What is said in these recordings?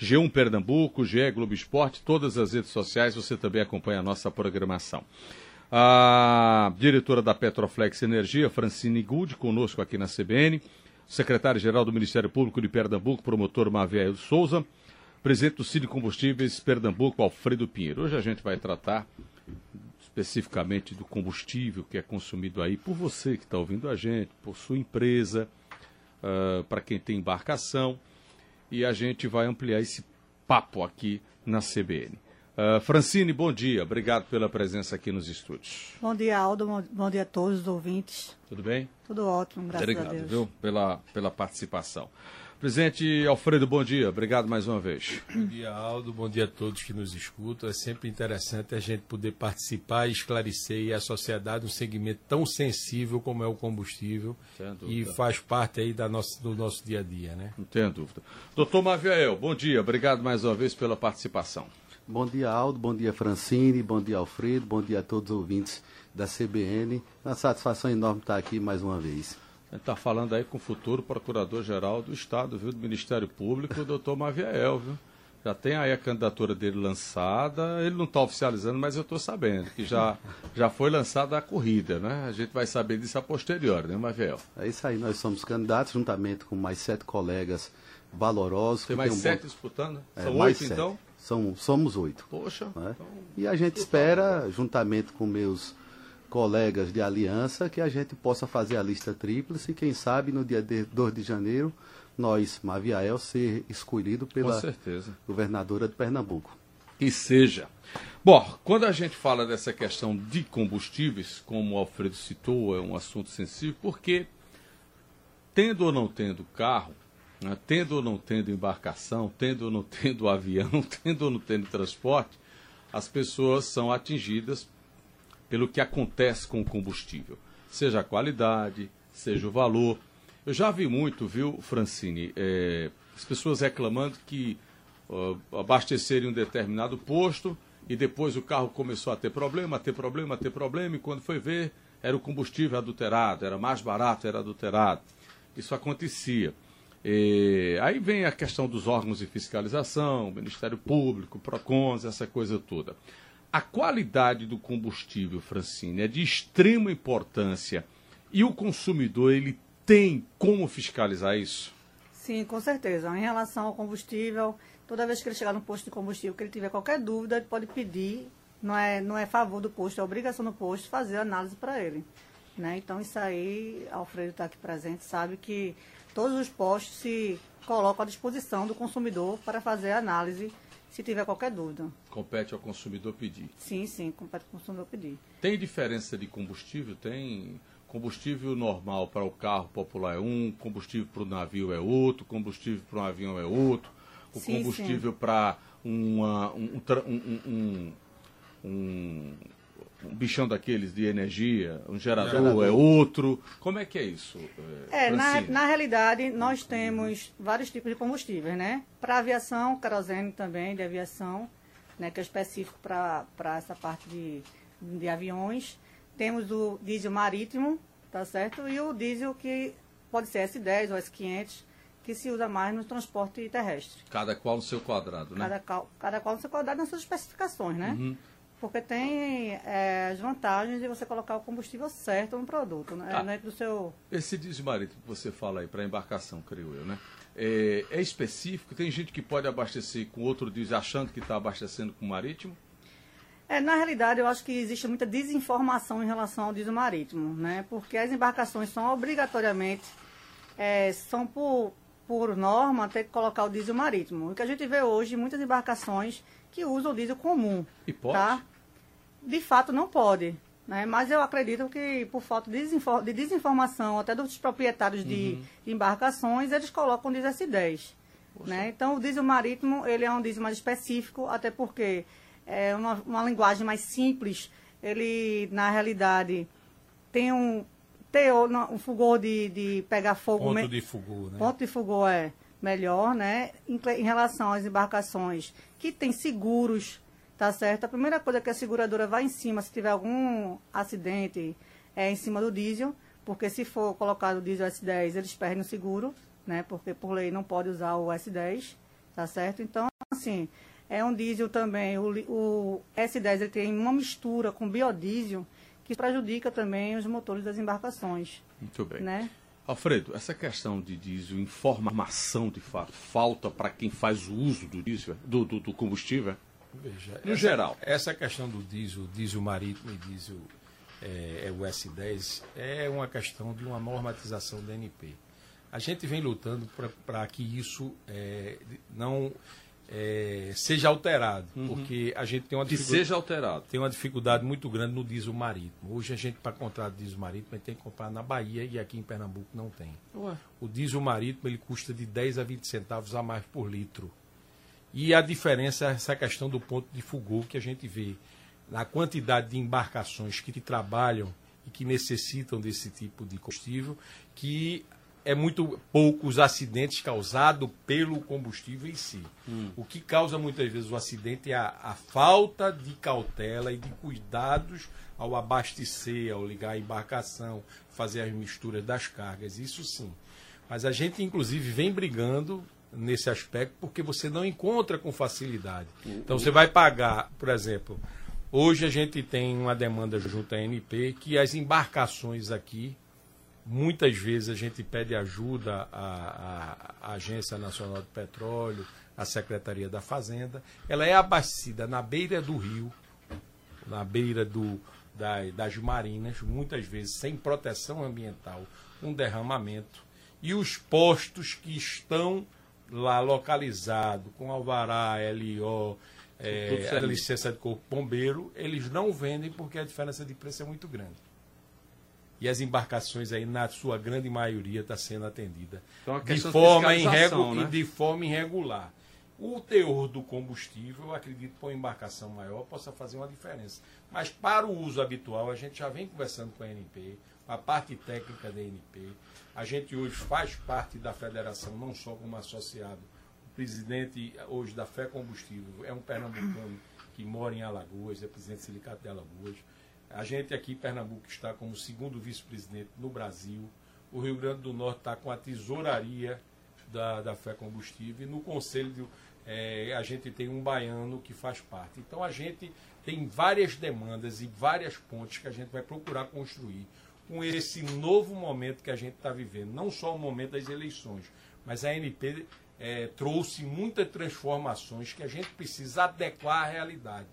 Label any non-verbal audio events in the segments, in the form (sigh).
G1 Pernambuco, GE Globo Esporte, todas as redes sociais, você também acompanha a nossa programação. A diretora da Petroflex Energia, Francine Gould, conosco aqui na CBN, secretário-geral do Ministério Público de Pernambuco, promotor Maviel Souza, presidente do Cine Combustíveis Pernambuco, Alfredo Pinheiro. Hoje a gente vai tratar especificamente do combustível que é consumido aí por você que está ouvindo a gente, por sua empresa, uh, para quem tem embarcação, e a gente vai ampliar esse papo aqui na CBN. Uh, ah, Francine, bom dia. Obrigado pela presença aqui nos estúdios. Bom dia, Aldo. Bom dia a todos os ouvintes. Tudo bem? Tudo ótimo, graças Obrigado, a Deus. Obrigado, pela, pela participação. Presidente Alfredo, bom dia. Obrigado mais uma vez. Bom dia, Aldo. Bom dia a todos que nos escutam. É sempre interessante a gente poder participar e esclarecer a sociedade um segmento tão sensível como é o combustível e faz parte aí da nossa, do nosso dia a dia, né? Não tenho dúvida. Doutor Maviel, bom dia. Obrigado mais uma vez pela participação. Bom dia, Aldo. Bom dia, Francine. Bom dia, Alfredo. Bom dia a todos os ouvintes da CBN. Uma satisfação enorme estar aqui mais uma vez. A gente está falando aí com o futuro Procurador-Geral do Estado, viu, do Ministério Público, o doutor Maviel, viu? Já tem aí a candidatura dele lançada, ele não está oficializando, mas eu estou sabendo que já, já foi lançada a corrida, né? A gente vai saber disso a posterior, né, Maviel? É isso aí, nós somos candidatos juntamente com mais sete colegas valorosos. Tem mais tem um sete bom... disputando? É, São oito, então? São, somos oito. Poxa. Né? Então... E a gente espera, juntamente com meus colegas de aliança que a gente possa fazer a lista tríplice e quem sabe no dia 2 de janeiro nós, Maviael, ser escolhido pela governadora de Pernambuco. Que seja. Bom, quando a gente fala dessa questão de combustíveis, como o Alfredo citou, é um assunto sensível, porque tendo ou não tendo carro, né, tendo ou não tendo embarcação, tendo ou não (laughs) tendo avião, tendo ou não tendo transporte, as pessoas são atingidas pelo que acontece com o combustível, seja a qualidade, seja o valor. Eu já vi muito, viu, Francine, é, as pessoas reclamando que uh, abastecerem um determinado posto e depois o carro começou a ter problema, a ter problema, a ter problema, e quando foi ver, era o combustível adulterado, era mais barato, era adulterado. Isso acontecia. E, aí vem a questão dos órgãos de fiscalização, Ministério Público, PROCONs, essa coisa toda. A qualidade do combustível, Francine, é de extrema importância e o consumidor ele tem como fiscalizar isso? Sim, com certeza. Em relação ao combustível, toda vez que ele chegar no posto de combustível, que ele tiver qualquer dúvida, ele pode pedir, não é, não é favor do posto, é obrigação do posto fazer análise para ele. Né? Então, isso aí, Alfredo está aqui presente, sabe que todos os postos se colocam à disposição do consumidor para fazer análise se tiver qualquer dúvida. Compete ao consumidor pedir. Sim, sim, compete ao consumidor pedir. Tem diferença de combustível? Tem combustível normal para o carro popular é um, combustível para o navio é outro, combustível para um avião é outro, o sim, combustível para um, um, um, um um bichão daqueles de energia, um gerador, gerador, é outro. Como é que é isso? É, é na, na realidade, nós temos vários tipos de combustíveis, né? Para aviação, querosene também de aviação, né, que é específico para essa parte de, de aviões. Temos o diesel marítimo, tá certo? E o diesel que pode ser S10 ou S500, que se usa mais no transporte terrestre. Cada qual no seu quadrado, né? Cada, cada qual no seu quadrado nas suas especificações, né? Uhum porque tem é, as vantagens de você colocar o combustível certo no produto, né? Ah, do seu... Esse diesel marítimo que você fala aí para embarcação, creio eu, né? É, é, específico? Tem gente que pode abastecer com outro diesel achando que está abastecendo com marítimo? É, na realidade, eu acho que existe muita desinformação em relação ao diesel marítimo, né? Porque as embarcações são obrigatoriamente, é, são por, por norma, ter que colocar o diesel marítimo. O que a gente vê hoje, muitas embarcações que usam o diesel comum. E pode? Tá? De fato, não pode. Né? Mas eu acredito que, por falta de, desinfor de desinformação, até dos proprietários uhum. de, de, embarcações, eles colocam o diesel S10. Né? Então, o diesel marítimo ele é um diesel mais específico, até porque é uma, uma linguagem mais simples. Ele, na realidade, tem um teor, um fogor de, de pegar fogo. Ponto de fogor, né? Ponto de fogor é melhor, né? Em, em relação às embarcações que têm seguros, tá certo? A primeira coisa que a seguradora vai em cima, se tiver algum acidente, é em cima do diesel, porque se for colocado o diesel S10, eles perdem o seguro, né? Porque por lei não pode usar o S10, Tá certo? Então, assim, é um diesel também, o, o S10 ele tem uma mistura com biodiesel que prejudica também os motores das embarcações. Muito bem. Né? Alfredo, essa questão de diesel, informação de fato, falta para quem faz o uso do diesel, do, do, do combustível? Veja, no essa, geral. Essa questão do diesel, diesel marítimo e diesel é, é o S10, é uma questão de uma normatização da NP. A gente vem lutando para que isso é, não é, seja alterado, uhum. porque a gente tem uma que seja alterado. Tem uma dificuldade muito grande no diesel marítimo. Hoje a gente para comprar diesel marítimo tem que comprar na Bahia e aqui em Pernambuco não tem. Ué. O diesel marítimo ele custa de 10 a 20 centavos a mais por litro. E a diferença é essa questão do ponto de fulgor que a gente vê na quantidade de embarcações que trabalham e que necessitam desse tipo de combustível, que é muito poucos acidentes causados pelo combustível em si. Hum. O que causa muitas vezes o acidente é a, a, falta de cautela e de cuidados ao abastecer, ao ligar a embarcação, fazer as misturas das cargas, isso sim. Mas a gente, inclusive, vem brigando nesse aspecto porque você não encontra com facilidade. Então você vai pagar, por exemplo, hoje a gente tem uma demanda junto à NP que as embarcações aqui Muitas vezes a gente pede ajuda à, à, Agência Nacional de Petróleo, à Secretaria da Fazenda. Ela é abastecida na beira do rio, na beira do, da, das marinas, muitas vezes sem proteção ambiental, um derramamento. E os postos que estão lá localizados, com alvará, LO, é, a licença de corpo bombeiro, eles não vendem porque a diferença de preço é muito grande e as embarcações aí, na sua grande maioria, está sendo atendida então, de, forma irregu né? de forma irregular. O teor do combustível, eu acredito que uma embarcação maior possa fazer uma diferença. Mas para o uso habitual, a gente já vem conversando com a NP, a parte técnica da NP. A gente hoje faz parte da federação, não só como associado. O presidente hoje da Fé Combustível é um pernambucano que mora em Alagoas, é presidente do Sindicato de Alagoas. A gente aqui Pernambuco está como segundo vice-presidente no Brasil. O Rio Grande do Norte está com a tesouraria da, da Fé Combustível. E no Conselho é, a gente tem um baiano que faz parte. Então a gente tem várias demandas e várias pontes que a gente vai procurar construir com esse novo momento que a gente está vivendo. Não só o momento das eleições, mas a NP é, trouxe muitas transformações que a gente precisa adequar à realidade.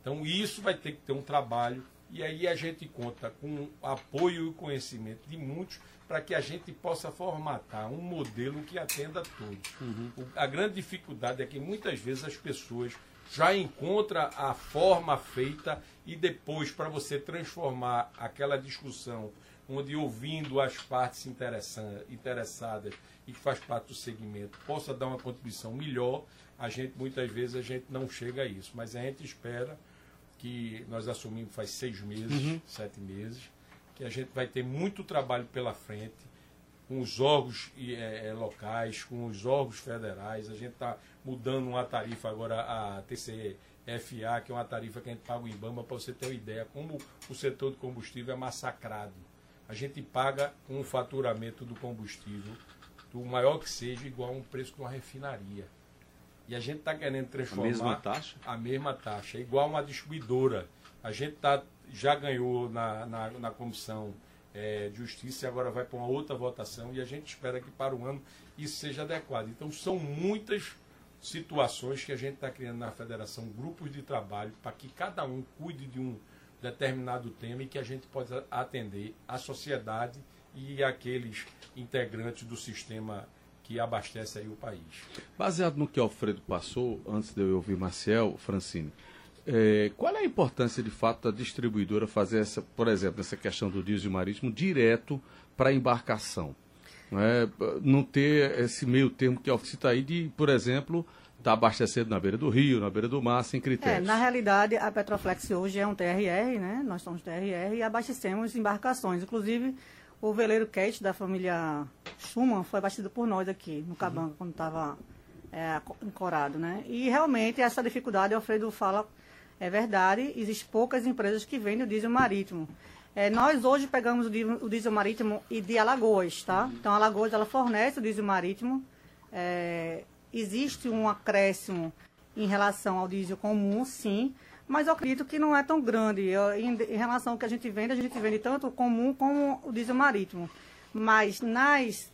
Então isso vai ter que ter um trabalho e aí a gente conta com o apoio e conhecimento de muitos para que a gente possa formatar um modelo que atenda a todos. Uhum. O, a grande dificuldade é que muitas vezes as pessoas já encontram a forma feita e depois para você transformar aquela discussão onde ouvindo as partes interessadas e que faz parte do segmento possa dar uma contribuição melhor, a gente muitas vezes a gente não chega a isso, mas a gente espera que nós assumimos faz seis meses, uhum. sete meses, que a gente vai ter muito trabalho pela frente com os órgãos é, locais, com os órgãos federais. A gente está mudando uma tarifa agora, a TCFA, que é uma tarifa que a gente paga o IBAMA, para você ter uma ideia como o setor de combustível é massacrado. A gente paga um faturamento do combustível, do maior que seja, igual a um preço de uma refinaria. E a gente está querendo transformar. A mesma taxa? A mesma taxa, igual uma distribuidora. A gente tá, já ganhou na, na, na comissão é, de justiça e agora vai para uma outra votação e a gente espera que para o ano isso seja adequado. Então são muitas situações que a gente está criando na federação, grupos de trabalho, para que cada um cuide de um determinado tema e que a gente possa atender a sociedade e aqueles integrantes do sistema que abastece aí o país. Baseado no que Alfredo passou, antes de eu ouvir Marcel, Francine, é, qual é a importância de fato da distribuidora fazer essa, por exemplo, essa questão do diesel marítimo direto para a embarcação? Não, é, não ter esse meio termo que Alfredo cita aí de, por exemplo, estar tá abastecendo na beira do rio, na beira do mar, sem critérios. É, na realidade, a Petroflex hoje é um TRR, né? Nós somos TRR e abastecemos embarcações. Inclusive, o veleiro Kate da família Schumann foi abastecido por nós aqui no Cabanga, uhum. quando estava é, ancorado, né? E realmente essa dificuldade, o Alfredo fala, é verdade, existem poucas empresas que vendem o diesel marítimo. É, nós hoje pegamos o diesel, o diesel, marítimo e de Alagoas, tá? Uhum. Então, Alagoas, ela fornece o diesel marítimo, é, existe um acréscimo em relação ao diesel comum, sim, mas eu acredito que não é tão grande. Eu, em, em, relação ao que a gente vende, a gente vende tanto o comum como o diesel marítimo. Mas nas,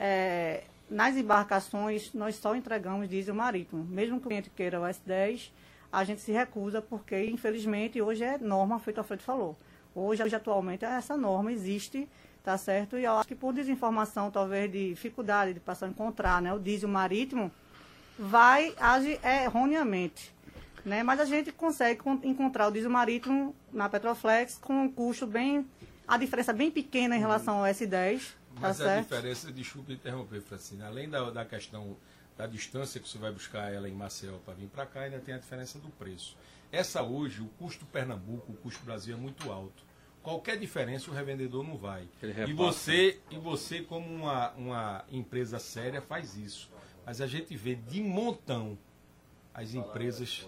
é, nas embarcações, nós só entregamos diesel marítimo. Mesmo que o cliente queira o S10, a gente se recusa, porque, infelizmente, hoje é norma, feito o Alfredo falou. Hoje, atualmente, essa norma existe, tá certo? E eu acho que por desinformação, talvez de dificuldade de passar a encontrar né, o diesel marítimo, vai agir erroneamente. Né? Mas a gente consegue encontrar o diesel marítimo na Petroflex com um custo bem. a diferença bem pequena em relação ao S10. Tá Mas tá a certo? diferença, desculpe interromper, Francine, além da, da questão da distância que você vai buscar ela em Maceió para vir para cá, ainda tem a diferença do preço. Essa hoje, o custo Pernambuco, o custo Brasil é muito alto. Qualquer diferença o revendedor não vai. E você, e você como uma, uma empresa séria, faz isso. Mas a gente vê de montão as empresas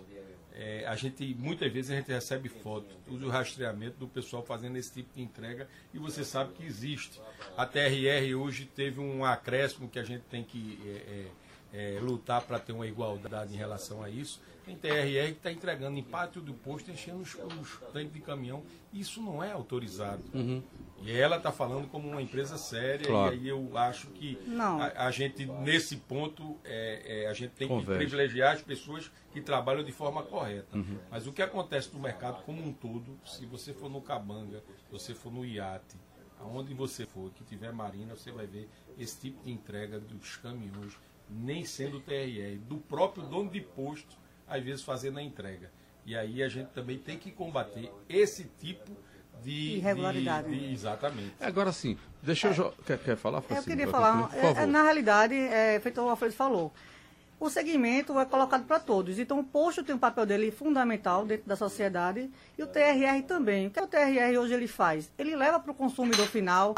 é, a gente muitas vezes a gente recebe foto do rastreamento do pessoal fazendo esse tipo de entrega e você sabe que existe. A TRR hoje teve um acréscimo que a gente tem que é, é, lutar para ter uma igualdade em relação a isso. Tem TRR que está entregando em pátio do posto, enchendo os, os tanques de caminhão. Isso não é autorizado. Uhum. E ela está falando como uma empresa séria, claro. e aí eu acho que a, a, gente, nesse ponto, é, é, a gente tem Converge. que privilegiar as pessoas que trabalham de forma correta. Uhum. Mas o que acontece no mercado como um todo, se você for no Cabanga, se você for no iate, aonde você for, que tiver marina, você vai ver esse tipo de entrega dos caminhões, nem sendo TRR, do próprio dono de posto, às vezes fazendo a entrega. E aí a gente também tem que combater esse tipo de de irregularidade. De, de, exatamente. É, agora sim, deixa eu. É, quer, quer falar, Eu queria falar, é, na realidade, é, feito o Alfredo falou, o segmento é colocado para todos. Então, o posto tem um papel dele fundamental dentro da sociedade e o TRR também. O que o TRR hoje ele faz? Ele leva para o consumidor final,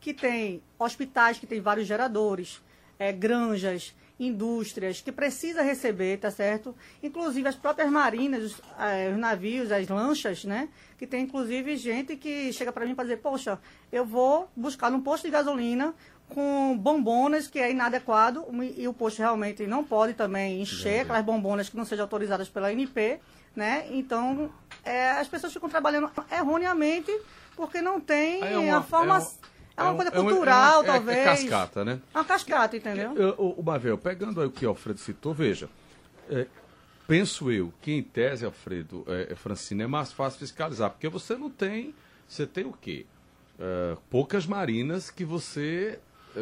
que tem hospitais que tem vários geradores, é, granjas, indústrias que precisa receber, tá certo? Inclusive as próprias marinas, os, eh, os navios, as lanchas, né? Que tem inclusive gente que chega para mim para dizer, poxa, eu vou buscar num posto de gasolina com bombonas que é inadequado e o posto realmente não pode também encher aquelas bombonas que não sejam autorizadas pela ANP, né? Então, é, as pessoas ficam trabalhando erroneamente porque não tem é uma, a formação. É é uma é coisa cultural, é, é talvez. É, cascata, né? É uma cascata, entendeu? O, o Mavel, pegando aí o que o Alfredo citou, veja, é, penso eu que em tese, Alfredo, é, Francina, é mais fácil fiscalizar, porque você não tem, você tem o quê? poucas marinas que você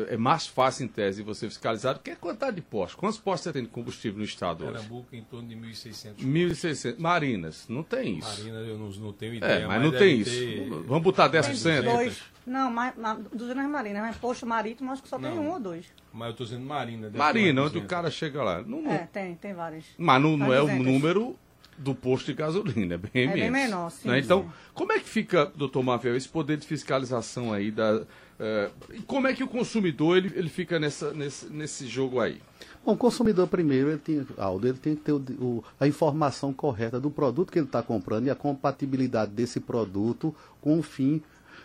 é mais fácil, em tese, você fiscalizar do que a quantidade de postos. Quantos postos você tem de combustível no estado Pernambuco, hoje? Pernambuco, em torno de 1.600. 1.600. Marinas, não tem isso. Marinas, eu não, não tenho é, ideia. É, mas, mas não tem isso. Ter... Vamos botar 10%. Dois. Não, mas, mas, 200 marinas, mas posto marítimo acho que só não, tem um ou dois. Mas eu estou dizendo marina. Marina, onde o cara chega lá. Não, não... É, tem, tem várias. Mas não, não é o número do posto de gasolina, é bem é menos. bem menor, sim. Né? Então, como é que fica, doutor Mavel, esse poder de fiscalização aí da é, como é que o consumidor ele, ele fica nessa, nesse, nesse jogo aí? Bom, o consumidor primeiro, ele tem, Aldo, ele tem que ter o, o, a informação correta do produto que ele está comprando e a compatibilidade desse produto com o fim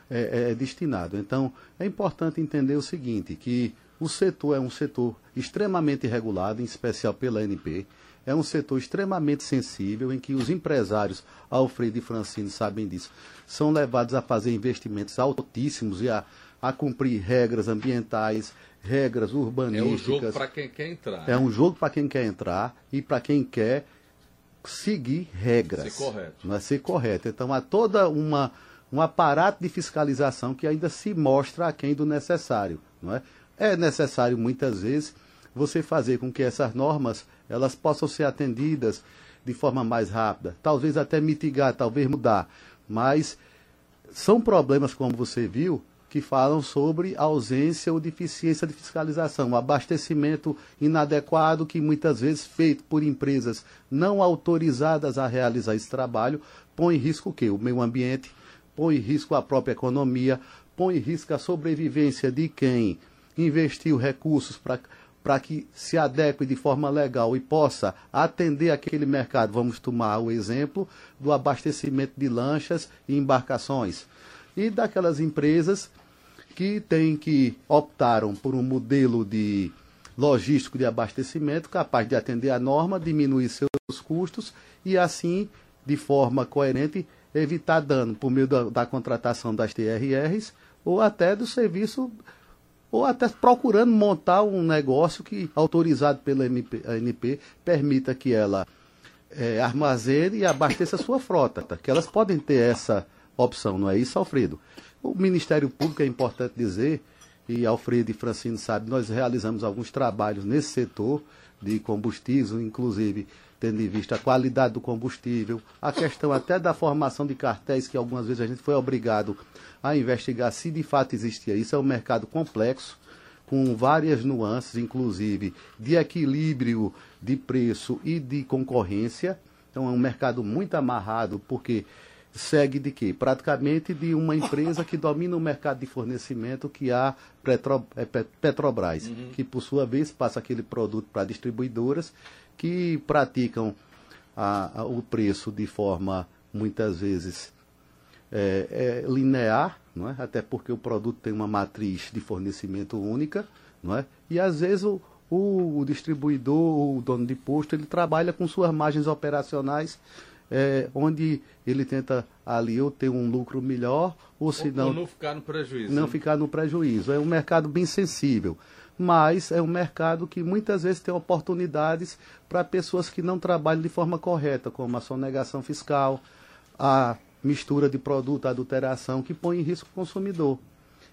é, é, destinado. Então, é importante entender o seguinte, que o setor é um setor extremamente regulado, em especial pela ANP, é um setor extremamente sensível, em que os empresários, Alfredo e Francine sabem disso, são levados a fazer investimentos altíssimos e a a cumprir regras ambientais, regras urbanísticas. É um jogo para quem quer entrar. É um jogo para quem quer entrar e para quem quer seguir regras. Ser correto. Não é ser correto. Então há toda uma um aparato de fiscalização que ainda se mostra aquém do necessário, não é? É necessário muitas vezes você fazer com que essas normas elas possam ser atendidas de forma mais rápida, talvez até mitigar, talvez mudar, mas são problemas como você viu que falam sobre ausência ou deficiência de fiscalização, abastecimento inadequado que muitas vezes feito por empresas não autorizadas a realizar esse trabalho, põe em risco o quê? O meio ambiente, põe em risco a própria economia, põe em risco a sobrevivência de quem investiu recursos para para que se adeque de forma legal e possa atender aquele mercado. Vamos tomar o exemplo do abastecimento de lanchas e embarcações. E daquelas empresas que tem que optaram por um modelo de logístico de abastecimento capaz de atender a norma, diminuir seus custos e assim, de forma coerente, evitar dano por meio da, da contratação das TRRs ou até do serviço ou até procurando montar um negócio que, autorizado pela MP, ANP, permita que ela é, armazene e abasteça a sua frota, tá? que elas podem ter essa opção, não é isso, Alfredo? O Ministério Público, é importante dizer, e Alfredo e Francino sabem, nós realizamos alguns trabalhos nesse setor de combustíveis, inclusive tendo em vista a qualidade do combustível, a questão até da formação de cartéis, que algumas vezes a gente foi obrigado a investigar se de fato existia isso. É um mercado complexo, com várias nuances, inclusive de equilíbrio de preço e de concorrência. Então é um mercado muito amarrado, porque segue de quê? Praticamente de uma empresa que domina o mercado de fornecimento, que é a Petro, é Petrobras, uhum. que por sua vez passa aquele produto para distribuidoras que praticam a, a, o preço de forma muitas vezes é, é linear, não é? até porque o produto tem uma matriz de fornecimento única, não é? e às vezes o, o, o distribuidor, o dono de posto, ele trabalha com suas margens operacionais é, onde ele tenta ali ou ter um lucro melhor, ou se não. Não ficar no prejuízo. Não ficar no prejuízo. É um mercado bem sensível mas é um mercado que muitas vezes tem oportunidades para pessoas que não trabalham de forma correta, como a sonegação fiscal, a mistura de produto, a adulteração, que põe em risco o consumidor.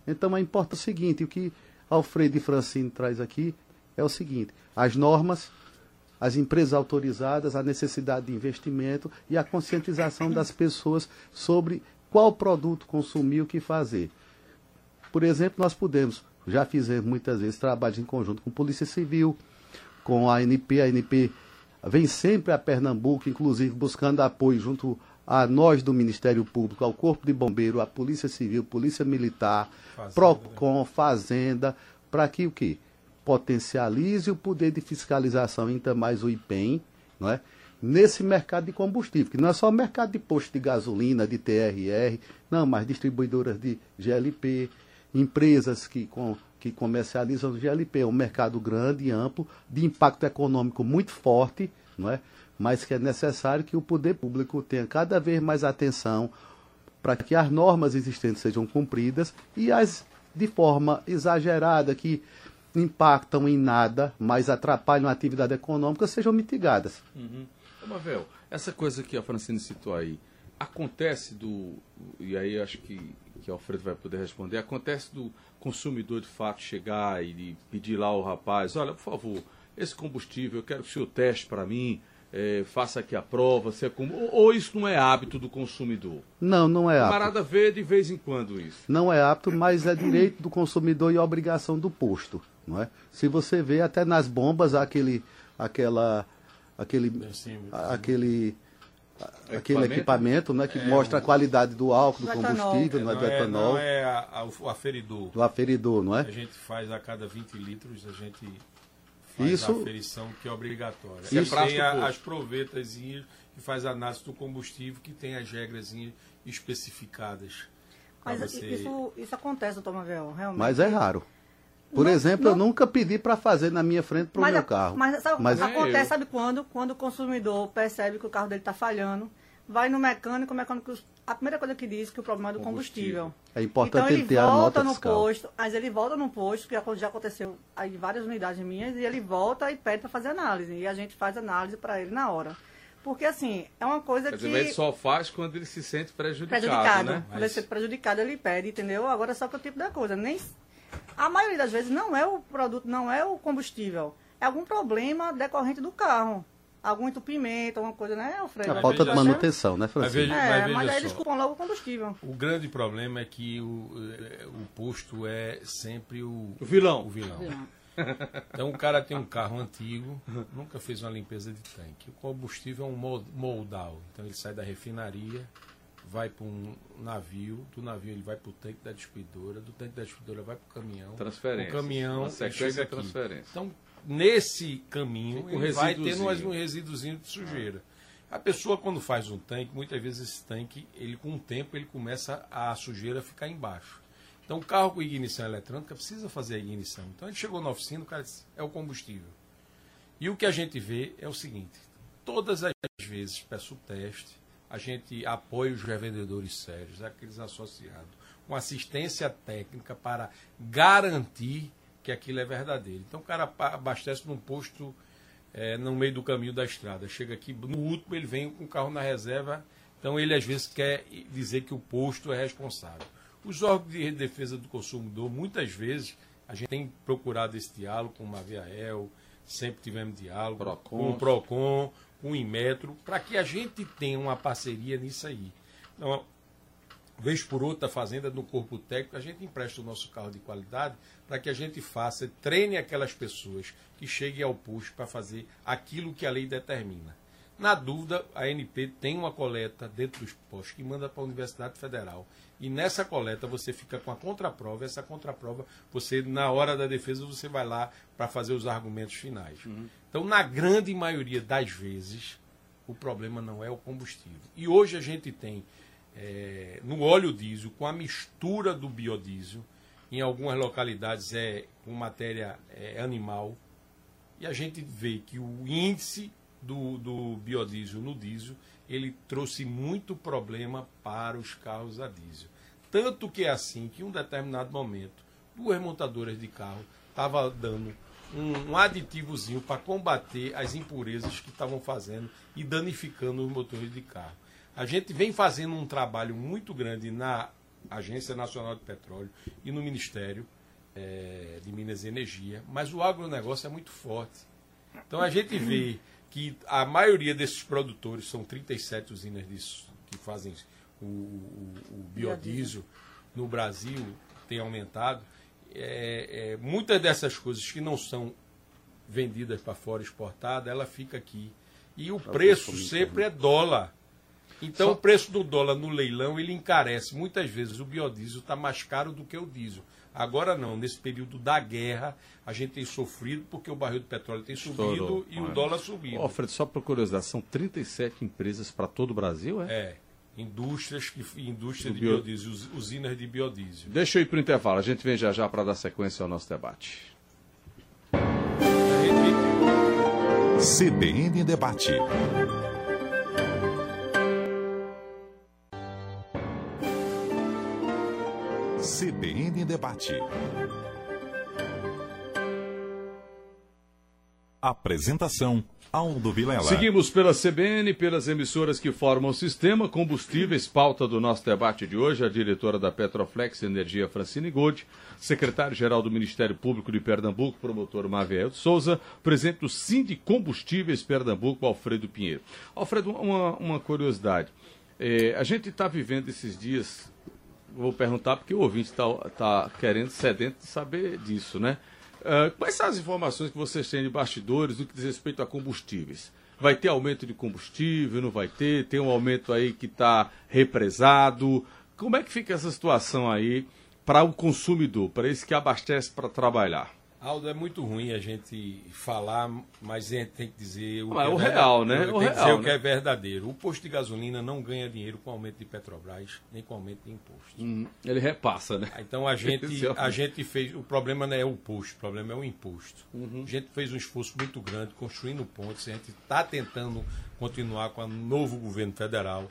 Então é importante o seguinte, o que Alfredo e Francine traz aqui é o seguinte, as normas, as empresas autorizadas, a necessidade de investimento e a conscientização das pessoas sobre qual produto consumir, o que fazer. Por exemplo, nós podemos já fizemos muitas vezes trabalhos em conjunto com a Polícia Civil, com a ANP. A ANP vem sempre a Pernambuco, inclusive buscando apoio junto a nós do Ministério Público, ao Corpo de Bombeiro, à Polícia Civil, Polícia Militar, Fazenda, PROCON, né? Fazenda, para que o quê? Potencialize o poder de fiscalização, ainda mais o IPEM, não é? nesse mercado de combustível, que não é só mercado de posto de gasolina, de TRR, não, mas distribuidoras de GLP, empresas que, com, que comercializam GLP. É um mercado grande e amplo, de impacto econômico muito forte, não é? mas que é necessário que o poder público tenha cada vez mais atenção para que as normas existentes sejam cumpridas e as de forma exagerada que impactam em nada, mas atrapalham a atividade econômica, sejam mitigadas. Uhum. Mavel, essa coisa que a Francine citou aí, acontece do. E aí acho que que Alfredo vai poder responder, acontece do consumidor de fato chegar e pedir lá ao rapaz, olha, por favor, esse combustível, eu quero que o senhor teste para mim, é, faça aqui a prova, se é como... ou isso não é hábito do consumidor? Não, não é hábito. Camarada vê de vez em quando isso. Não é hábito, mas é direito do consumidor e obrigação do posto, não é? Se você vê até nas bombas aquele, aquela, aquele, aquele aquele equipamento né, que é, mostra a qualidade do álcool, do, combustível, não é, do é, etanol. Não é a, a, o aferidor. Do aferidor, não é? A gente faz a cada 20 litros, a gente faz isso, a aferição que é obrigatória. Isso, e tem a, as provetas que faz a análise do combustível, que tem as regras especificadas. Mas você... isso, isso acontece, doutor Mavel, realmente. Mas é raro. Por não, exemplo, não... eu nunca pedi para fazer na minha frente para o meu carro. Mas, sabe, mas acontece, eu. sabe quando? Quando o consumidor percebe que o carro dele está falhando, vai no mecânico, o mecânico, a primeira coisa que diz é que o problema é do combustível. combustível. É importante então, ele, ele ter a nota no fiscal. posto, mas ele volta no posto, que já aconteceu aí várias unidades minhas, e ele volta e pede para fazer análise. E a gente faz análise para ele na hora. Porque, assim, é uma coisa Quer que... Dizer, ele só faz quando ele se sente prejudicado, prejudicado né? Quando ele se sente prejudicado, ele pede, entendeu? Agora, só que o tipo da coisa, nem a maioria das vezes não é o produto, não é o combustível. É algum problema decorrente do carro. Algum entupimento, alguma coisa, né, Alfredo? A falta de manutenção, né, Francisco? Mas, veja, é, mas, mas aí eles culpam logo o combustível. O grande problema é que o, eh, o posto é sempre o, o vilão. O vilão. (laughs) Então o cara tem um carro antigo, nunca fez uma limpeza de tanque. O combustível é um moldal. Então ele sai da refinaria, vai para um navio, do navio ele vai para o tanque da distribuidora, do tanque da distribuidora vai para o caminhão. Transferência. O caminhão Uma chega aqui. transferência. Então, nesse caminho, ele vai tendo um resíduozinho de sujeira. A pessoa, quando faz um tanque, muitas vezes esse tanque, ele com o tempo, ele começa a sujeira ficar embaixo. Então, o carro com ignição eletrônica precisa fazer a ignição. Então, a gente chegou na oficina, o cara disse, é o combustível. E o que a gente vê é o seguinte: todas as vezes peço o teste, a gente apoia os revendedores sérios, aqueles associados, com assistência técnica para garantir que aquilo é verdadeiro. Então, o cara abastece num posto é, no meio do caminho da estrada. Chega aqui, no último, ele vem com o carro na reserva. Então, ele às vezes quer dizer que o posto é responsável. Os órgãos de defesa do consumidor, muitas vezes, a gente tem procurado esse diálogo com o Maviael, sempre tivemos diálogo Procon. com o PROCON, com o Inmetro, para que a gente tenha uma parceria nisso aí. Então, vez por outra, fazenda no corpo técnico, a gente empresta o nosso carro de qualidade para que a gente faça, treine aquelas pessoas que cheguem ao posto para fazer aquilo que a lei determina. Na dúvida, a NP tem uma coleta dentro dos postos que manda para a Universidade Federal. E nessa coleta você fica com a contraprova. Essa contraprova, você, na hora da defesa, você vai lá para fazer os argumentos finais. Uhum. Então, na grande maioria das vezes, o problema não é o combustível. E hoje a gente tem é, no óleo diesel, com a mistura do biodiesel, em algumas localidades é com matéria é, animal, e a gente vê que o índice do, do biodiesel no diesel, ele trouxe muito problema para os carros a diesel. Tanto que é assim que em um determinado momento, duas montadoras de carro estavam dando um, um aditivozinho para combater as impurezas que estavam fazendo e danificando os motores de carro. A gente vem fazendo um trabalho muito grande na Agência Nacional de Petróleo e no Ministério é, de Minas e Energia, mas o agronegócio é muito forte. Então a gente vê que a maioria desses produtores, são 37 usinas disso, que fazem o, o, o biodiesel no Brasil, tem aumentado. É, é, muitas dessas coisas que não são vendidas para fora, exportadas, ela fica aqui. E o preço sempre é dólar. Então Só... o preço do dólar no leilão ele encarece. Muitas vezes o biodiesel está mais caro do que o diesel. Agora não, nesse período da guerra, a gente tem sofrido porque o barril de petróleo tem subido Estourou. e o dólar subido. Ó, Fred, só por curiosidade, são 37 empresas para todo o Brasil, é? É. Indústrias, indústria de bio... biodiesel, usinas de biodiesel. Deixa eu ir para o intervalo, a gente vem já já para dar sequência ao nosso debate. CBN Debate. Debate. Apresentação Aldo Vilela. Seguimos pela CBN, pelas emissoras que formam o sistema Combustíveis, pauta do nosso debate de hoje, a diretora da Petroflex Energia, Francine Gold, secretário-geral do Ministério Público de Pernambuco, promotor Maviel Souza, presidente do Sind Combustíveis Pernambuco, Alfredo Pinheiro. Alfredo, uma, uma curiosidade. É, a gente está vivendo esses dias vou perguntar porque o ouvinte está tá querendo, sedento de saber disso, né? Uh, quais são as informações que vocês têm de bastidores no que diz respeito a combustíveis? Vai ter aumento de combustível, não vai ter? Tem um aumento aí que está represado. Como é que fica essa situação aí para o consumidor, para esse que abastece para trabalhar? Aldo, é muito ruim a gente falar, mas a gente tem que dizer o, ah, é o real, né? Tem o que real, dizer né? o que é verdadeiro. O posto de gasolina não ganha dinheiro com aumento de Petrobras, nem com aumento de imposto. Hum, ele repassa, né? Então a (laughs) gente, a gente fez. O problema não é o posto, o problema é o imposto. Uhum. A gente fez um esforço muito grande construindo pontes. A gente está tentando continuar com o novo governo federal.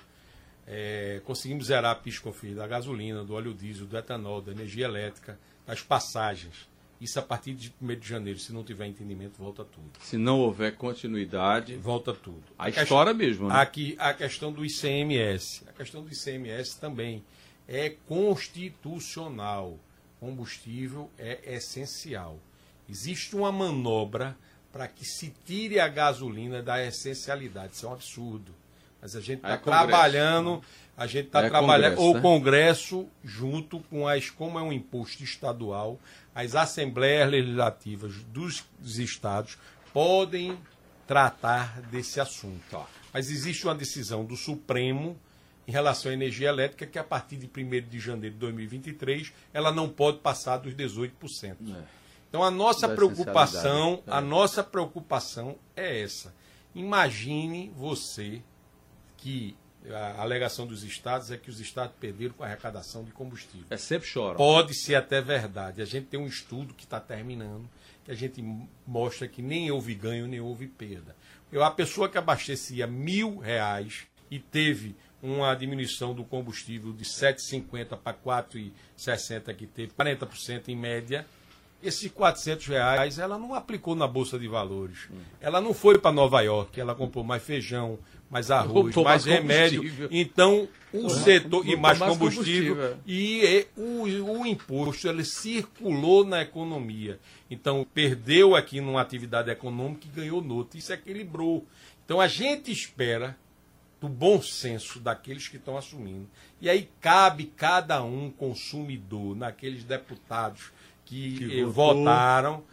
É, conseguimos zerar a piscofis da gasolina, do óleo diesel, do etanol, da energia elétrica, das passagens isso a partir de 1 de janeiro, se não tiver entendimento, volta tudo. Se não houver continuidade. Volta tudo. A, a história mesmo, né? Aqui, a questão do ICMS. A questão do ICMS também é constitucional. Combustível é essencial. Existe uma manobra para que se tire a gasolina da essencialidade. Isso é um absurdo. Mas a gente está é trabalhando, a gente está é trabalhando, o né? Congresso, junto com as, como é um imposto estadual, as assembleias legislativas dos, dos estados podem tratar desse assunto. Mas existe uma decisão do Supremo em relação à energia elétrica que a partir de 1 de janeiro de 2023 ela não pode passar dos 18%. É. Então a nossa preocupação, é. a nossa preocupação é essa. Imagine você que a alegação dos estados é que os estados perderam com a arrecadação de combustível. É sempre chora. Pode ser até verdade. A gente tem um estudo que está terminando, que a gente mostra que nem houve ganho, nem houve perda. Eu, a pessoa que abastecia mil reais e teve uma diminuição do combustível de 7,50 para 4,60 que teve, 40% em média, esses 400 reais ela não aplicou na Bolsa de Valores. Ela não foi para Nova York, ela comprou mais feijão, mais arroz, mais, mais remédio. Então, o setor. E mais, mais combustível. combustível. E o, o imposto ele circulou na economia. Então, perdeu aqui numa atividade econômica e ganhou noutra. Isso equilibrou. Então, a gente espera do bom senso daqueles que estão assumindo. E aí cabe cada um consumidor, naqueles deputados que, que votaram,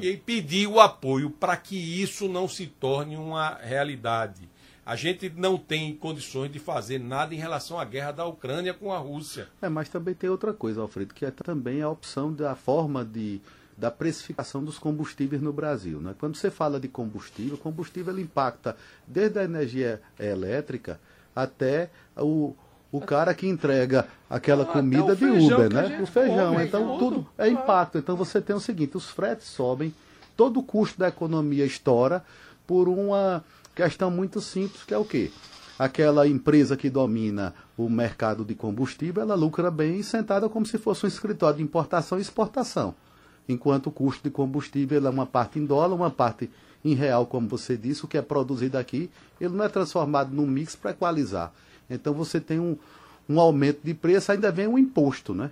é. e pedir o apoio para que isso não se torne uma realidade. A gente não tem condições de fazer nada em relação à guerra da Ucrânia com a Rússia. É, mas também tem outra coisa, Alfredo, que é também a opção da forma de da precificação dos combustíveis no Brasil. Né? Quando você fala de combustível, combustível ele impacta desde a energia elétrica até o, o cara que entrega aquela ah, comida de Uber, né? O feijão. Come, então tudo, tudo é impacto. Então você tem o seguinte, os fretes sobem, todo o custo da economia estoura por uma questão muito simples, que é o quê? Aquela empresa que domina o mercado de combustível, ela lucra bem sentada como se fosse um escritório de importação e exportação enquanto o custo de combustível é uma parte em dólar, uma parte em real, como você disse, o que é produzido aqui, ele não é transformado num mix para equalizar. Então você tem um, um aumento de preço, ainda vem um imposto, né?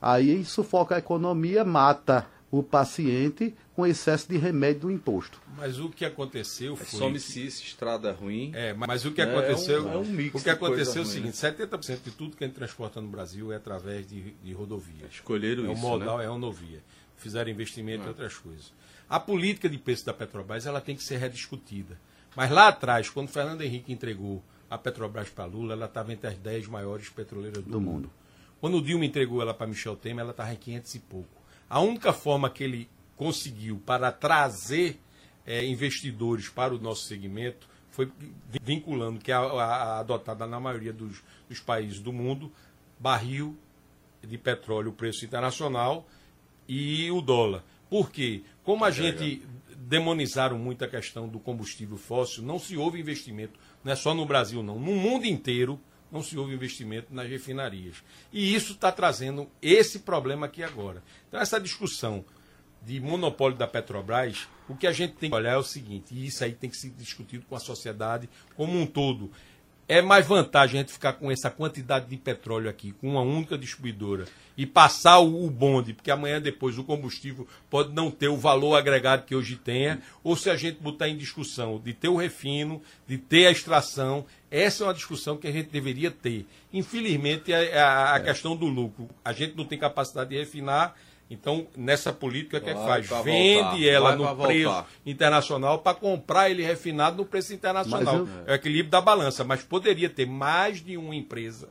Aí sufoca a economia, mata o paciente com excesso de remédio do imposto. Mas o que aconteceu é foi. É some-se estrada ruim. É, mas o que aconteceu. É um, é um mix o que aconteceu é o seguinte: 70% de tudo que a gente transporta no Brasil é através de, de rodovia. Escolheram é isso. O modal né? é a rodovia fizeram investimento em outras coisas. A política de preço da Petrobras ela tem que ser rediscutida. Mas lá atrás, quando Fernando Henrique entregou a Petrobras para Lula, ela estava entre as 10 maiores petroleiras do, do mundo. mundo. Quando o Dilma entregou ela para Michel Temer, ela estava em 500 e pouco. A única forma que ele conseguiu para trazer é, investidores para o nosso segmento foi vinculando, que é a, a, adotada na maioria dos, dos países do mundo, barril de petróleo, preço internacional, e o dólar. Por quê? Como a é, gente demonizaram muito a questão do combustível fóssil, não se houve investimento, não é só no Brasil, não. No mundo inteiro não se houve investimento nas refinarias. E isso está trazendo esse problema aqui agora. Então, essa discussão de monopólio da Petrobras, o que a gente tem que olhar é o seguinte, e isso aí tem que ser discutido com a sociedade como um todo é mais vantagem a gente ficar com essa quantidade de petróleo aqui, com uma única distribuidora, e passar o, bonde, porque amanhã depois o combustível pode não ter o valor agregado que hoje tenha, ou se a gente botar em discussão de ter o refino, de ter a extração, essa é uma discussão que a gente deveria ter. Infelizmente, a, a, a é. questão do lucro, a gente não tem capacidade de refinar, então, nessa política, o que é que faz? Vende voltar. ela Vai no preço voltar. internacional para comprar ele refinado no preço internacional. Eu... É o equilíbrio da balança. Mas poderia ter mais de uma empresa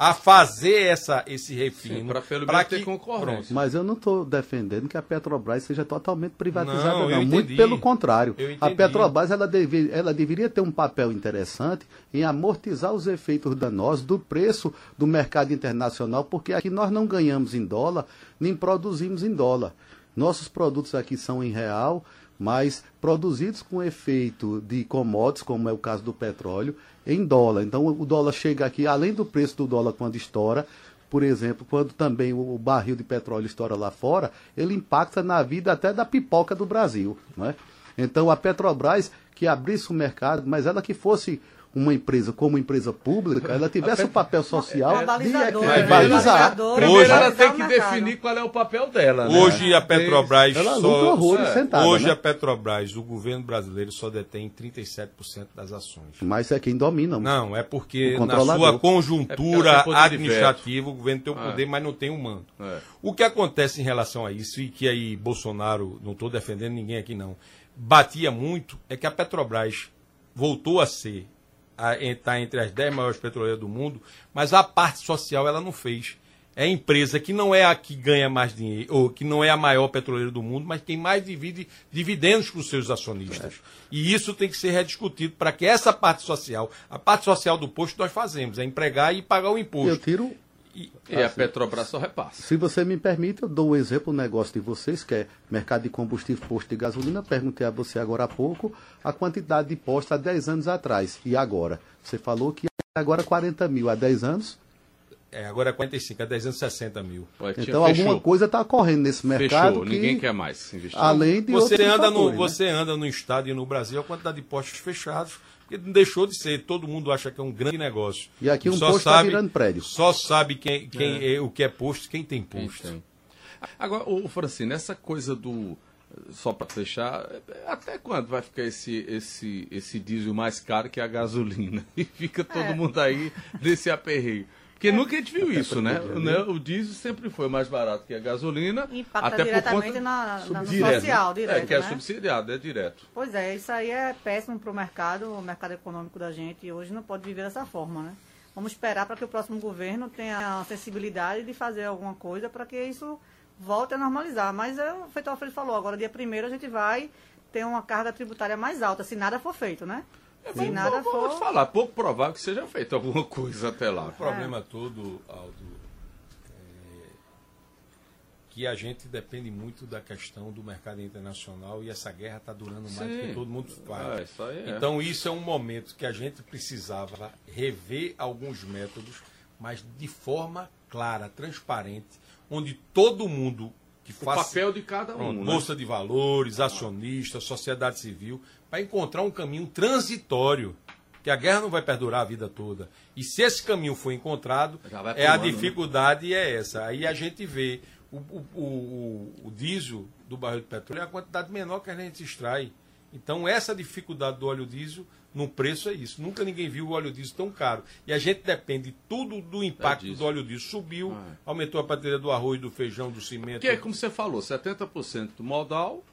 a fazer essa, esse refino. Para pelo menos ter concorrência. Mas eu não estou defendendo que a Petrobras seja totalmente privatizada, não. não. Muito pelo contrário. A Petrobras ela, deve, ela deveria ter um papel interessante em amortizar os efeitos danosos do preço do mercado internacional, porque aqui nós não ganhamos em dólar, nem produzimos em dólar. Nossos produtos aqui são em real, mas produzidos com efeito de commodities, como é o caso do petróleo, em dólar. Então o dólar chega aqui, além do preço do dólar quando estoura, por exemplo, quando também o barril de petróleo estoura lá fora, ele impacta na vida até da pipoca do Brasil. Não é? Então a Petrobras que abrisse o mercado, mas ela que fosse uma empresa como empresa pública, ela tivesse o um papel social é, de balizar. Hoje ela tem que definir qual é o papel dela. Né? Hoje a Petrobras ela só, é. sentada, hoje né? a Petrobras, o governo brasileiro só detém 37% das ações. Mas é quem domina. Não, é porque na sua conjuntura é administrativa o governo tem o poder, é. mas não tem o mando. É. O que acontece em relação a isso e que aí Bolsonaro, não estou defendendo ninguém aqui não, batia muito é que a Petrobras voltou a ser está entre as 10 maiores petroleiras do mundo, mas a parte social ela não fez. é a empresa que não é a que ganha mais dinheiro, ou que não é a maior petroleira do mundo, mas quem mais divide dividendos para os seus acionistas. É. E isso tem que ser rediscutido para que essa parte social, a parte social do posto nós fazemos, é empregar e pagar o imposto. Eu tiro e, e a Petrobras só repassa. Se você me permite, eu dou um exemplo, um negócio de vocês, que é mercado de combustível, posto de gasolina. Perguntei a você agora há pouco a quantidade de postos há 10 anos atrás. E agora? Você falou que agora 40 mil há 10 anos. É, agora é 45, há 10 anos 60 mil. então alguma coisa está ocorrendo nesse mercado. Fechou, que, ninguém quer mais investir. Além de você anda fatores, no né? Você anda no estado e no Brasil a quantidade de postos fechados porque não deixou de ser. Todo mundo acha que é um grande negócio. E aqui um só posto está virando prédio. Só sabe quem, quem é. É, o que é posto, quem tem posto. Quem tem. Agora, o Francine, essa coisa do só para fechar, até quando vai ficar esse, esse, esse diesel mais caro que a gasolina? (laughs) E fica todo é. mundo aí nesse aperreio. Porque é. nunca a gente viu isso, né? né? O diesel sempre foi mais barato que a gasolina. Impacta até diretamente por conta... na, na, no direto, social, direto. É, que é né? subsidiado, é direto. Pois é, isso aí é péssimo para o mercado, o mercado econômico da gente, e hoje não pode viver dessa forma, né? Vamos esperar para que o próximo governo tenha a sensibilidade de fazer alguma coisa para que isso volte a normalizar. Mas, é, feito o Alfredo falou, agora dia primeiro a gente vai ter uma carga tributária mais alta, se nada for feito, né? É, Se nada for... Vou te falar, pouco provável que seja feito alguma coisa até lá. O problema é. todo, Aldo, é que a gente depende muito da questão do mercado internacional e essa guerra está durando mais Sim. do que todo mundo faz. É, isso é. Então isso é um momento que a gente precisava rever alguns métodos, mas de forma clara, transparente, onde todo mundo que o papel de cada um. Né? Bolsa de valores, acionista, sociedade civil, para encontrar um caminho transitório. Que a guerra não vai perdurar a vida toda. E se esse caminho for encontrado, é a né? dificuldade né? é essa. Aí a gente vê o, o, o, o diesel do barril de petróleo é a quantidade menor que a gente extrai. Então, essa dificuldade do óleo diesel no preço é isso. Nunca ninguém viu o óleo diesel tão caro. E a gente depende tudo do impacto é do óleo diesel. Subiu, ah, é. aumentou a prateleira do arroz, do feijão, do cimento. Que é como você falou, 70% do modal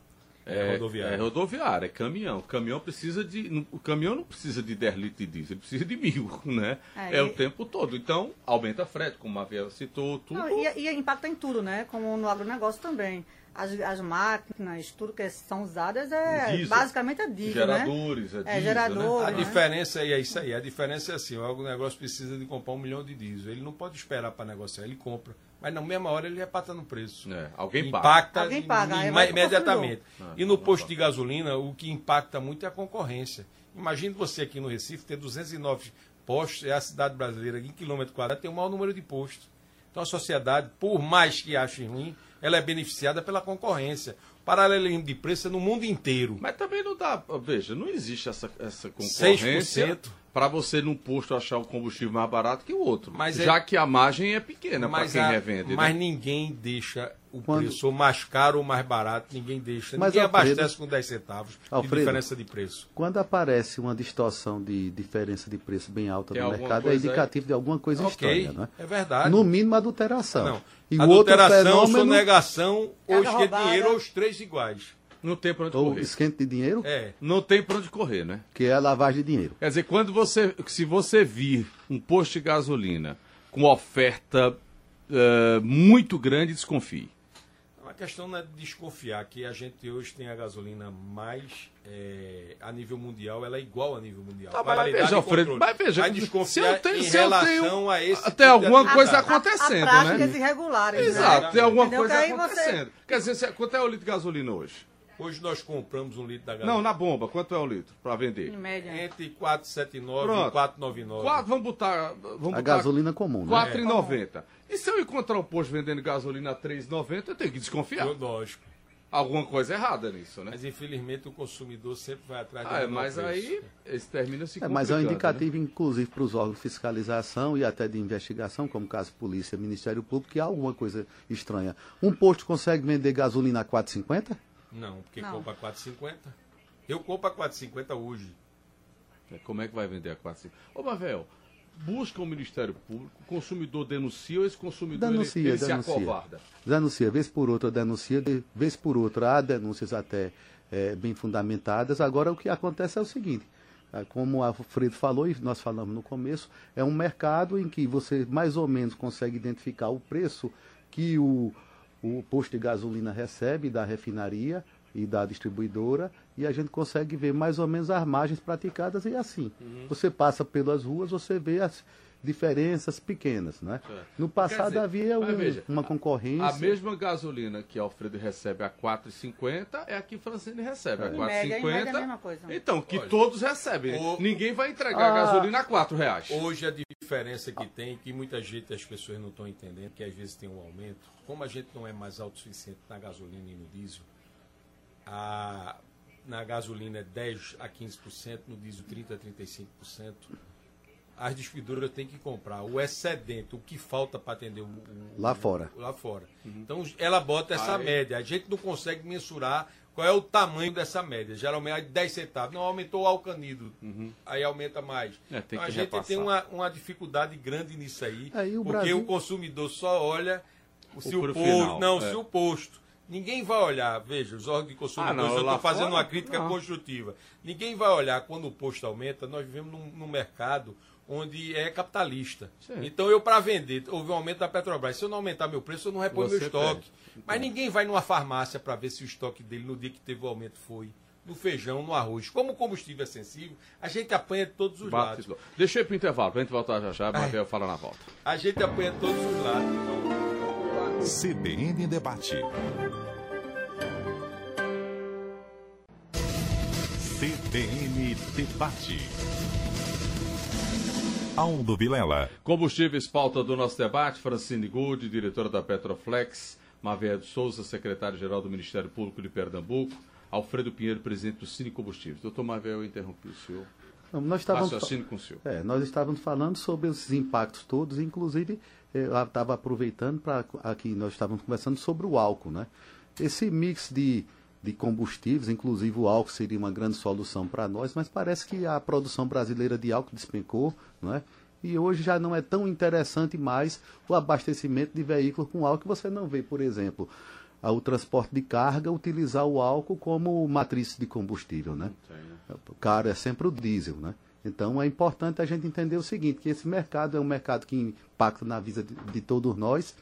é, é rodoviário. É rodoviário, é caminhão. O caminhão precisa de. O caminhão não precisa de 10 litros de diesel, ele precisa de mil, (laughs) né? É, é o tempo todo. Então, aumenta a frete, como a Via citou, tudo. Não, e, e impacta em tudo, né? Como no agronegócio também as, as máquinas, tudo que são usadas é diesel. basicamente é diesel, Geradores, né? é, diesel, é gerador, né? A né? diferença é isso aí. A diferença é assim, o negócio precisa de comprar um milhão de diesel. Ele não pode esperar para negociar, ele compra. Mas na mesma hora ele repata no preço. É, alguém impacta paga. Alguém paga, imediatamente. E no posto de gasolina, o que impacta muito é a concorrência. Imagine você aqui no Recife ter 209 postos, é a cidade brasileira, em quilômetro quadrado, tem o maior número de postos. Então a sociedade, por mais que ache ruim, ela é beneficiada pela concorrência. Paralelismo de preço é no mundo inteiro. Mas também não dá. Veja, não existe essa, essa concorrência. 6% para você num posto achar o combustível mais barato que o outro. Mas já é... que a margem é pequena para quem a... revende. Mas né? ninguém deixa o Quando... preço mais caro ou mais barato, ninguém deixa. Mas, ninguém Alfredo... abastece com 10 centavos Alfredo, de diferença de preço. Quando aparece uma distorção de diferença de preço bem alta Tem no mercado, é indicativo aí? de alguma coisa okay, estranha, não é? É verdade. No mínimo adulteração. Não. E adulteração, fenômeno... sonegação ou esquema de dinheiro, ou os três iguais. Não tem para onde Ou correr. esquente de dinheiro? É. Não tem para onde correr, né? Que é a lavagem de dinheiro. Quer dizer, quando você, se você vir um posto de gasolina com oferta uh, muito grande, desconfie. A questão não é desconfiar, que a gente hoje tem a gasolina mais é, a nível mundial, ela é igual a nível mundial. Tá, mas, veja, Alfredo, mas veja, vai desconfiar se eu tenho, em se relação eu tenho, a esse. Tem alguma coisa acontecendo, a, a né? irregulares. Exato, né? tem alguma Entendeu? coisa acontecendo. Você... Quer dizer, quanto é o litro de gasolina hoje? Hoje nós compramos um litro da gasolina. Não, na bomba, quanto é o litro para vender? Em média. Entre 4,79 e 4,99. 4, vamos botar. Vamos a gasolina comum, né? 4,90. É. E se eu encontrar um posto vendendo gasolina a 3,90, eu tenho que desconfiar. Lógico. Alguma coisa errada nisso, né? Mas infelizmente o consumidor sempre vai atrás ah, é, Mas preço. aí esse termina se é, Mas é um indicativo, né? inclusive, para os órgãos de fiscalização e até de investigação, como caso Polícia, Ministério Público, que há alguma coisa estranha. Um posto consegue vender gasolina a 4,50? Não, porque Não. compra 4,50. Eu compro a 4,50 hoje. É, como é que vai vender a 4,50? Ô, Mavel, busca o Ministério Público, o consumidor denuncia ou esse consumidor denuncia, ele, ele denuncia. se acovarda? Denuncia, vez por outra denuncia, de, vez por outra há denúncias até é, bem fundamentadas. Agora o que acontece é o seguinte, é, como o Alfredo falou e nós falamos no começo, é um mercado em que você mais ou menos consegue identificar o preço que o, o posto de gasolina recebe da refinaria e da distribuidora e a gente consegue ver mais ou menos as margens praticadas e assim. Uhum. Você passa pelas ruas, você vê as diferenças pequenas, né? No passado dizer, havia um, veja, uma concorrência. A mesma gasolina que Alfredo recebe a 4,50 é a que Francine recebe é. a 4,50. É então, que Olha, todos recebem. O... Ninguém vai entregar ah, gasolina a 4 reais. Hoje a diferença que tem, que muita gente, as pessoas não estão entendendo, que às vezes tem um aumento, como a gente não é mais autossuficiente na gasolina e no diesel, a, na gasolina é 10 a 15%, no diesel 30 a 35% as distribuidoras têm que comprar o excedente, o que falta para atender o, o, lá fora. O, lá fora. Uhum. Então ela bota essa Aí. média. A gente não consegue mensurar qual é o tamanho dessa média. Geralmente é 10 centavos. Não aumentou o alcanido. Uhum. Aí aumenta mais. É, então, a gente repassar. tem uma, uma dificuldade grande nisso aí. aí o porque Brasil... o consumidor só olha o, se o posto. Final, não, é. se o posto. Ninguém vai olhar, veja, os órgãos de consumidores, ah, não, eu estou fazendo fora, uma crítica não. construtiva. Ninguém vai olhar quando o posto aumenta, nós vivemos num, num mercado onde é capitalista. Sim. Então eu para vender, houve um aumento da Petrobras. Se eu não aumentar meu preço, eu não reponho Você meu estoque. Mas ninguém vai numa farmácia para ver se o estoque dele no dia que teve o aumento foi no feijão, no arroz. Como o combustível é sensível, a gente apanha de todos os Bate lados. Deixa eu ir para o intervalo, para a gente voltar já já, mas eu falo na volta. A gente apanha de todos os lados. CBN Debate. CBN Debate. Aldo Vilela. Combustíveis, pauta do nosso debate. Francine Gould, diretora da Petroflex. Mavé de Souza, secretário-geral do Ministério Público de Pernambuco. Alfredo Pinheiro, presidente do Cine Combustíveis. Doutor Mavé, eu interrompi o senhor. Não, nós estávamos, com o senhor. É, nós estávamos falando sobre esses impactos todos, inclusive eu estava aproveitando para aqui nós estávamos conversando sobre o álcool, né? Esse mix de, de combustíveis, inclusive o álcool seria uma grande solução para nós, mas parece que a produção brasileira de álcool despencou, não é? E hoje já não é tão interessante mais o abastecimento de veículos com álcool que você não vê, por exemplo, o transporte de carga utilizar o álcool como matriz de combustível, né? O cara é sempre o diesel, né? Então é importante a gente entender o seguinte, que esse mercado é um mercado que impacta na vida de, de todos nós,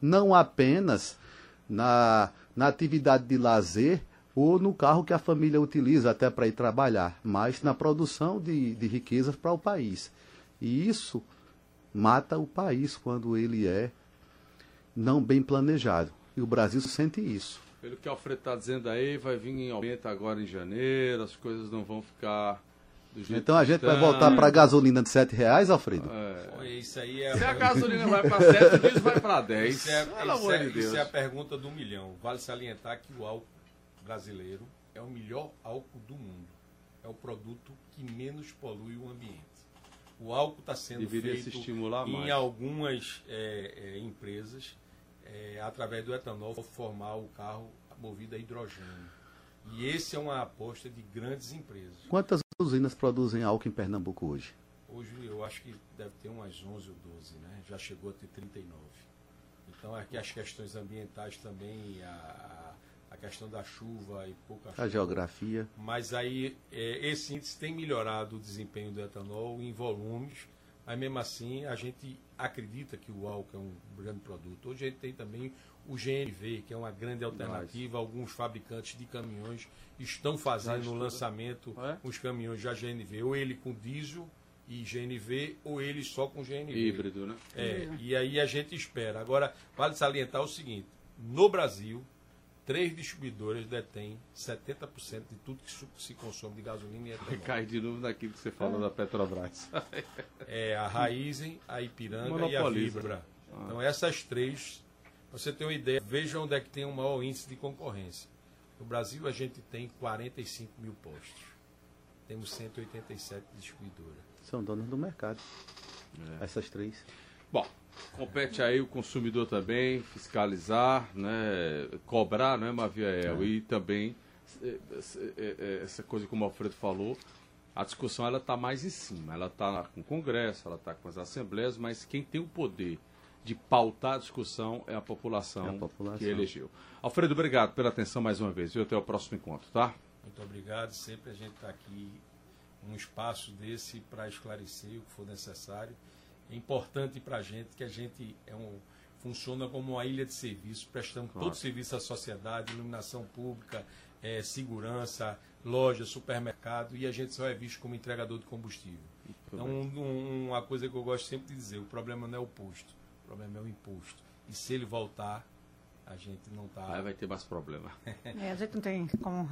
não apenas na, na atividade de lazer ou no carro que a família utiliza até para ir trabalhar, mas na produção de, de riquezas para o país. E isso mata o país quando ele é não bem planejado. E o Brasil sente isso. Pelo que o Alfredo está dizendo aí, vai vir em aumento agora em janeiro, as coisas não vão ficar então a gente vai voltar para a gasolina de 7 reais, Alfredo? É. Isso aí é Se a gasolina vai para 7, o diesel vai para 10. Isso é, Pelo isso, é, de Deus. isso é a pergunta do milhão. Vale salientar que o álcool brasileiro é o melhor álcool do mundo. É o produto que menos polui o ambiente. O álcool está sendo Deveria feito se estimular em mais. algumas é, é, empresas é, através do etanol formar o carro movido a hidrogênio. E esse é uma aposta de grandes empresas. Quantas usinas produzem álcool em Pernambuco hoje? Hoje eu acho que deve ter umas 11 ou 12, né? Já chegou a ter 39. Então aqui as questões ambientais também, a, a questão da chuva e pouca chuva. A geografia. Mas aí é, esse índice tem melhorado o desempenho do etanol em volumes, mas mesmo assim a gente acredita que o álcool é um grande produto. Hoje a gente tem também o GNV, que é uma grande alternativa. Alguns fabricantes de caminhões estão fazendo o lançamento é? os caminhões já GNV, ou ele com diesel e GNV, ou ele só com GNV. Híbrido, né? É, e aí a gente espera. Agora, vale salientar o seguinte: no Brasil, três distribuidores detêm 70% de tudo que se consome de gasolina e etanol. Cai de novo naquilo que você falou é. da Petrobras. é a Raizen, a Ipiranga e a Vibra. Ah. Então essas três, pra você ter uma ideia, veja onde é que tem o maior índice de concorrência. No Brasil a gente tem 45 mil postos. Temos 187 distribuidoras. São donas do mercado. É. Essas três. Bom, compete aí o consumidor também fiscalizar, né, cobrar, né, Maviael, é. e também é, é, é, essa coisa como o Alfredo falou, a discussão ela está mais em cima, ela está com o Congresso, ela está com as assembleias, mas quem tem o poder de pautar a discussão é a população, é a população. que elegeu. Alfredo, obrigado pela atenção mais uma vez e até o próximo encontro, tá? Muito obrigado, sempre a gente está aqui um espaço desse para esclarecer o que for necessário. É importante para a gente que a gente é um, funciona como uma ilha de serviço, prestando claro. todo serviço à sociedade, iluminação pública, é, segurança, loja, supermercado, e a gente só é visto como entregador de combustível. Então, um, uma coisa que eu gosto sempre de dizer, o problema não é o posto, o problema é o imposto. E se ele voltar, a gente não está... Aí vai ter mais problema. (laughs) é, a gente não tem como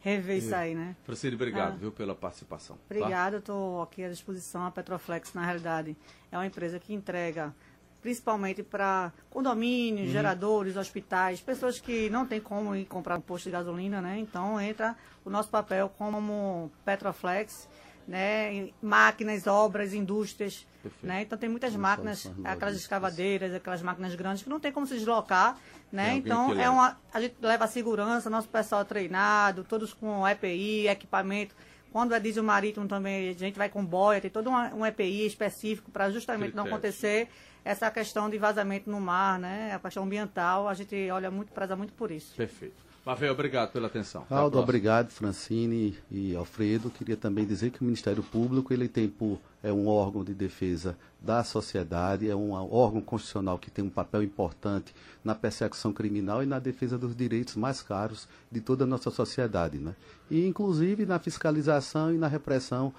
rever isso aí, né? Francine, obrigado, ah, viu, pela participação. Tá? Obrigada, estou aqui à disposição. A Petroflex, na realidade, é uma empresa que entrega principalmente para condomínios, uhum. geradores, hospitais, pessoas que não tem como ir comprar um posto de gasolina, né? Então entra o nosso papel como Petroflex, né? Máquinas, obras, indústrias, né? Então tem muitas máquinas, aquelas escavadeiras, aquelas máquinas grandes que não tem como se deslocar, né? Então é uma, a gente leva a segurança, nosso pessoal é treinado, todos com EPI, equipamento. Quando é diesel marítimo também, a gente vai com boia, tem todo um, um EPI específico para justamente não acontecer essa questão de vazamento no mar, né? A questão ambiental, a gente olha muito, preza muito por isso. Perfeito. Mavel, obrigado pela atenção. Aldo, obrigado, Francine e Alfredo. Queria também dizer que o Ministério Público ele tem por é um órgão de defesa da sociedade, é um órgão constitucional que tem um papel importante na persecução criminal e na defesa dos direitos mais caros de toda a nossa sociedade, né? E inclusive na fiscalização e na repressão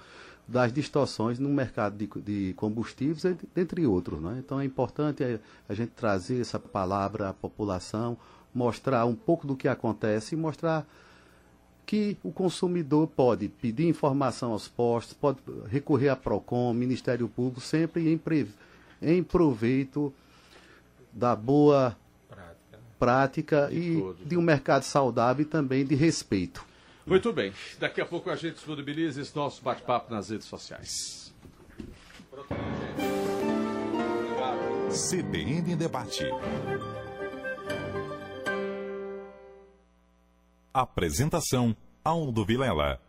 das distorções no mercado de, de combustíveis, entre outros. Né? Então é importante a, a gente trazer essa palavra à população, mostrar um pouco do que acontece e mostrar que o consumidor pode pedir informação aos postos, pode recorrer à PROCON, Ministério Público, sempre em, pre, em proveito da boa prática, né? prática de e todos. de um mercado saudável e também de respeito. Muito bem. Daqui a pouco a gente disponibiliza esse nosso bate-papo nas redes sociais. CBN Debate. Apresentação: Aldo Vilela.